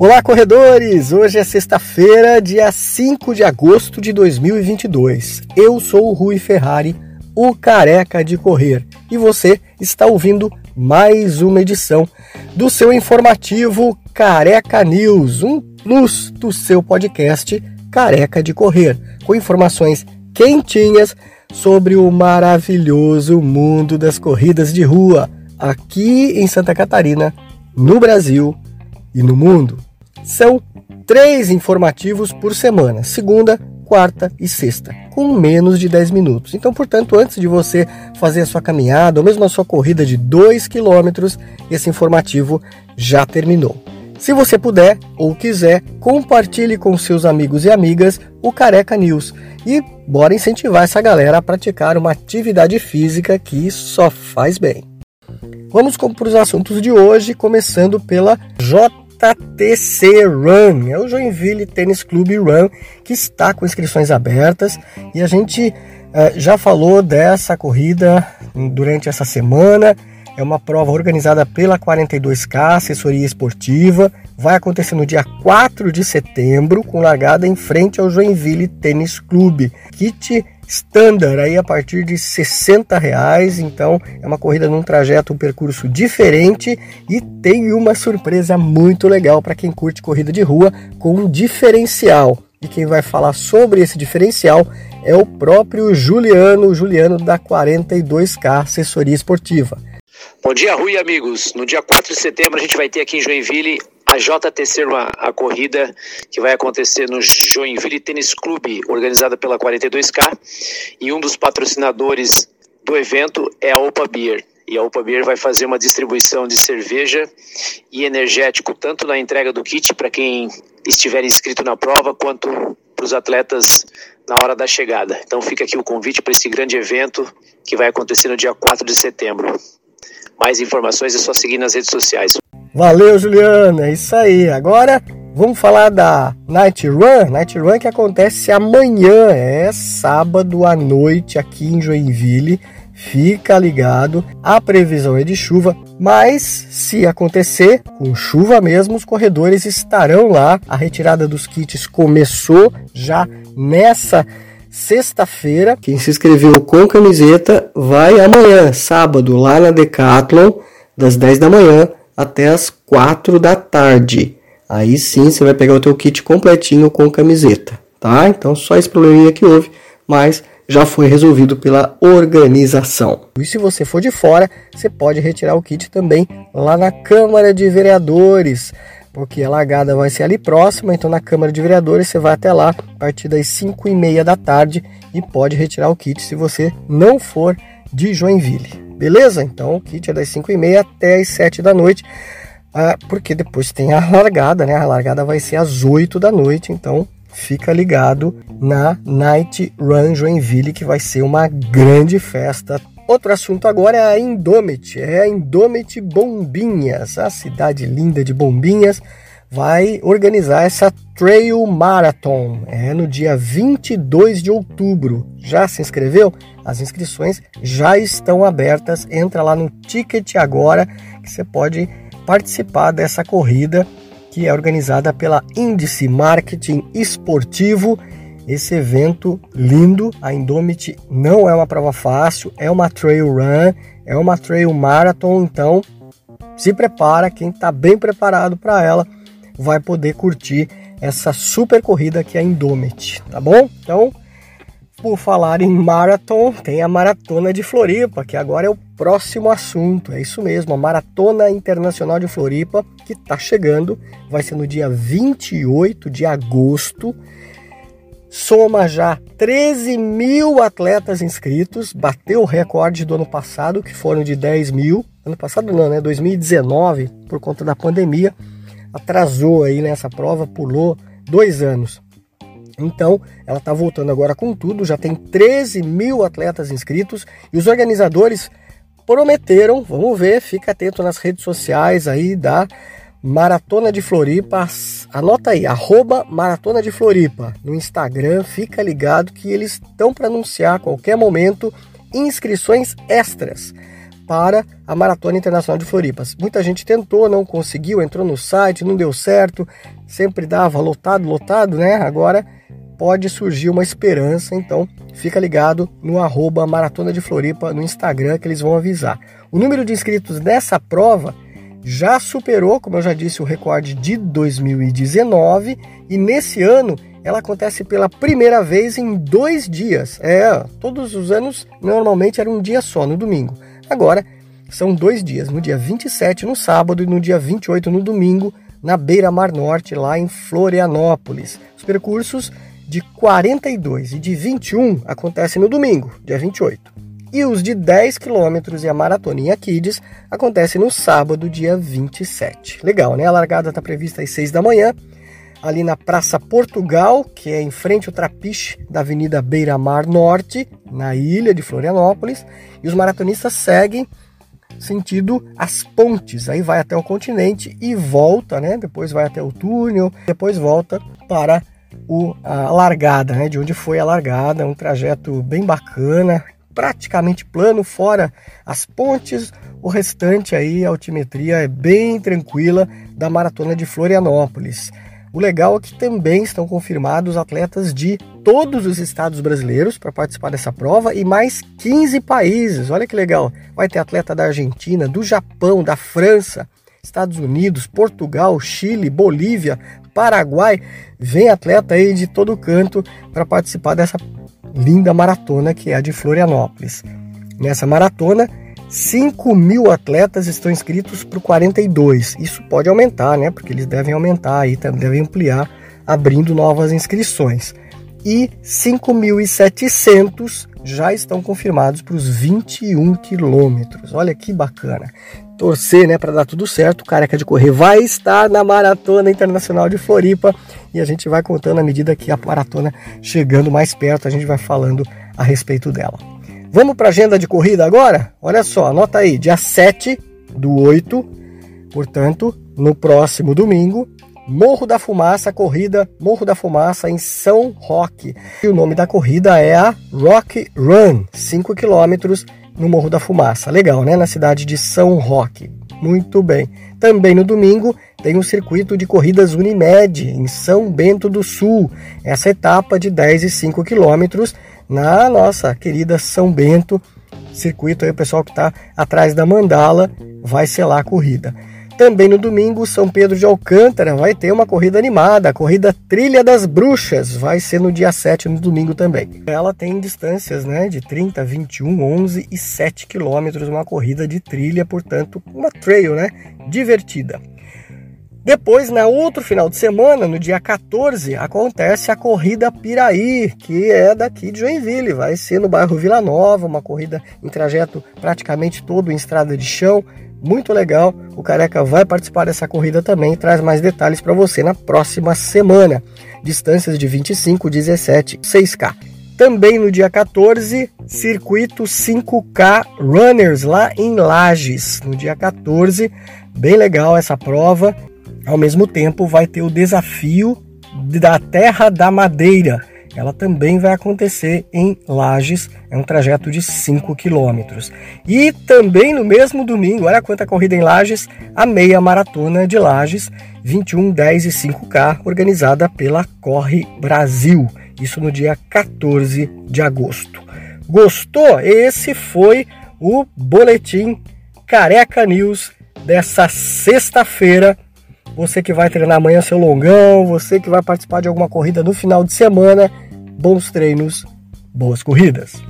Olá, corredores! Hoje é sexta-feira, dia 5 de agosto de 2022. Eu sou o Rui Ferrari, o careca de correr, e você está ouvindo mais uma edição do seu informativo Careca News, um plus do seu podcast Careca de Correr, com informações quentinhas sobre o maravilhoso mundo das corridas de rua aqui em Santa Catarina, no Brasil e no mundo. São três informativos por semana, segunda, quarta e sexta, com menos de 10 minutos. Então, portanto, antes de você fazer a sua caminhada ou mesmo a sua corrida de 2 quilômetros, esse informativo já terminou. Se você puder ou quiser, compartilhe com seus amigos e amigas o Careca News e bora incentivar essa galera a praticar uma atividade física que só faz bem. Vamos para os assuntos de hoje, começando pela J JTC Run, é o Joinville Tênis Clube Run, que está com inscrições abertas e a gente eh, já falou dessa corrida durante essa semana. É uma prova organizada pela 42K, assessoria esportiva. Vai acontecer no dia 4 de setembro, com largada em frente ao Joinville Tênis Clube. Kit standard aí a partir de 60 reais. Então é uma corrida num trajeto, um percurso diferente e tem uma surpresa muito legal para quem curte corrida de rua com um diferencial. E quem vai falar sobre esse diferencial é o próprio Juliano, Juliano da 42K Assessoria Esportiva. Bom dia, Rui amigos. No dia 4 de setembro a gente vai ter aqui em Joinville a JTC, uma, a corrida que vai acontecer no Joinville Tênis Clube, organizada pela 42K, e um dos patrocinadores do evento é a Opa Beer. E a Opa Beer vai fazer uma distribuição de cerveja e energético, tanto na entrega do kit para quem estiver inscrito na prova, quanto para os atletas na hora da chegada. Então fica aqui o convite para esse grande evento que vai acontecer no dia 4 de setembro. Mais informações é só seguir nas redes sociais. Valeu, Juliana. É isso aí. Agora vamos falar da Night Run. Night Run que acontece amanhã, é sábado à noite aqui em Joinville. Fica ligado, a previsão é de chuva, mas se acontecer com chuva mesmo, os corredores estarão lá. A retirada dos kits começou já nessa sexta-feira. Quem se inscreveu com camiseta vai amanhã, sábado, lá na Decathlon, das 10 da manhã até as 4 da tarde. Aí sim você vai pegar o teu kit completinho com camiseta, tá? Então só esse probleminha que houve, mas já foi resolvido pela organização. E se você for de fora, você pode retirar o kit também lá na Câmara de Vereadores porque a largada vai ser ali próxima, então na Câmara de Vereadores você vai até lá a partir das 5 e meia da tarde e pode retirar o kit se você não for de Joinville. Beleza? Então o kit é das 5 e meia até as 7 da noite, ah, porque depois tem a largada, né? A largada vai ser às 8 da noite, então fica ligado na Night Run Joinville, que vai ser uma grande festa Outro assunto agora é a Indomit, é a Indomit Bombinhas, a cidade linda de Bombinhas vai organizar essa Trail Marathon, é no dia 22 de outubro. Já se inscreveu? As inscrições já estão abertas. Entra lá no Ticket agora que você pode participar dessa corrida que é organizada pela Índice Marketing Esportivo esse evento lindo. A Indomit não é uma prova fácil, é uma trail run, é uma trail marathon, então se prepara, quem está bem preparado para ela vai poder curtir essa super corrida que é a Indomit, tá bom? Então, por falar em marathon, tem a Maratona de Floripa, que agora é o próximo assunto. É isso mesmo, a Maratona Internacional de Floripa, que está chegando, vai ser no dia 28 de agosto soma já 13 mil atletas inscritos, bateu o recorde do ano passado, que foram de 10 mil. Ano passado não, né? 2019, por conta da pandemia, atrasou aí nessa prova, pulou dois anos. Então, ela está voltando agora com tudo, já tem 13 mil atletas inscritos e os organizadores prometeram, vamos ver, fica atento nas redes sociais aí da Maratona de Floripa, anota aí, arroba Maratona de Floripa. No Instagram, fica ligado que eles estão para anunciar a qualquer momento inscrições extras para a Maratona Internacional de Floripa. Muita gente tentou, não conseguiu, entrou no site, não deu certo, sempre dava lotado, lotado, né? Agora pode surgir uma esperança, então fica ligado no arroba Maratona de Floripa no Instagram que eles vão avisar. O número de inscritos nessa prova já superou, como eu já disse, o recorde de 2019 e nesse ano ela acontece pela primeira vez em dois dias. É, todos os anos normalmente era um dia só, no domingo. Agora são dois dias, no dia 27 no sábado e no dia 28 no domingo, na Beira Mar Norte, lá em Florianópolis. Os percursos de 42 e de 21 acontecem no domingo, dia 28. E os de 10 quilômetros e a Maratoninha Kids acontecem no sábado, dia 27. Legal, né? A largada está prevista às 6 da manhã ali na Praça Portugal, que é em frente ao Trapiche da Avenida Beira Mar Norte, na ilha de Florianópolis, e os maratonistas seguem sentido as pontes, aí vai até o continente e volta, né? Depois vai até o túnel, depois volta para o, a largada, né? De onde foi a largada, um trajeto bem bacana, praticamente plano, fora as pontes, o restante aí, a altimetria é bem tranquila da maratona de Florianópolis. O legal é que também estão confirmados atletas de todos os estados brasileiros para participar dessa prova e mais 15 países. Olha que legal! Vai ter atleta da Argentina, do Japão, da França, Estados Unidos, Portugal, Chile, Bolívia, Paraguai. Vem atleta aí de todo canto para participar dessa linda maratona que é a de Florianópolis. Nessa maratona, 5 mil atletas estão inscritos para o 42. Isso pode aumentar, né? Porque eles devem aumentar aí, devem ampliar, abrindo novas inscrições. E 5.700 já estão confirmados para os 21 quilômetros. Olha que bacana. Torcer, né, para dar tudo certo. O Careca de Correr vai estar na Maratona Internacional de Floripa e a gente vai contando à medida que a maratona chegando mais perto, a gente vai falando a respeito dela. Vamos para a agenda de corrida agora? Olha só, anota aí, dia 7 do 8, portanto, no próximo domingo, Morro da Fumaça, corrida Morro da Fumaça em São Roque. E o nome da corrida é a Rock Run, 5 quilômetros no Morro da Fumaça. Legal, né? Na cidade de São Roque. Muito bem. Também no domingo tem o circuito de corridas Unimed em São Bento do Sul. Essa etapa de 10 e 5 quilômetros na nossa querida São Bento, circuito aí, o pessoal que está atrás da mandala vai selar a corrida. Também no domingo, São Pedro de Alcântara vai ter uma corrida animada, a corrida Trilha das Bruxas, vai ser no dia 7, no domingo também. Ela tem distâncias né, de 30, 21, 11 e 7 quilômetros, uma corrida de trilha, portanto, uma trail né, divertida. Depois, na outro final de semana, no dia 14, acontece a corrida Piraí, que é daqui de Joinville. Vai ser no bairro Vila Nova, uma corrida em trajeto praticamente todo em estrada de chão. Muito legal. O Careca vai participar dessa corrida também e traz mais detalhes para você na próxima semana. Distâncias de 25, 17, 6K. Também no dia 14, circuito 5K Runners lá em Lages. No dia 14, bem legal essa prova. Ao mesmo tempo, vai ter o desafio da Terra da Madeira. Ela também vai acontecer em Lages, é um trajeto de 5 quilômetros. E também no mesmo domingo, olha quanta corrida em Lages, a meia maratona de Lages, 21, 10 e 5K, organizada pela Corre Brasil. Isso no dia 14 de agosto. Gostou? Esse foi o boletim Careca News dessa sexta-feira você que vai treinar amanhã seu longão, você que vai participar de alguma corrida no final de semana, bons treinos, boas corridas.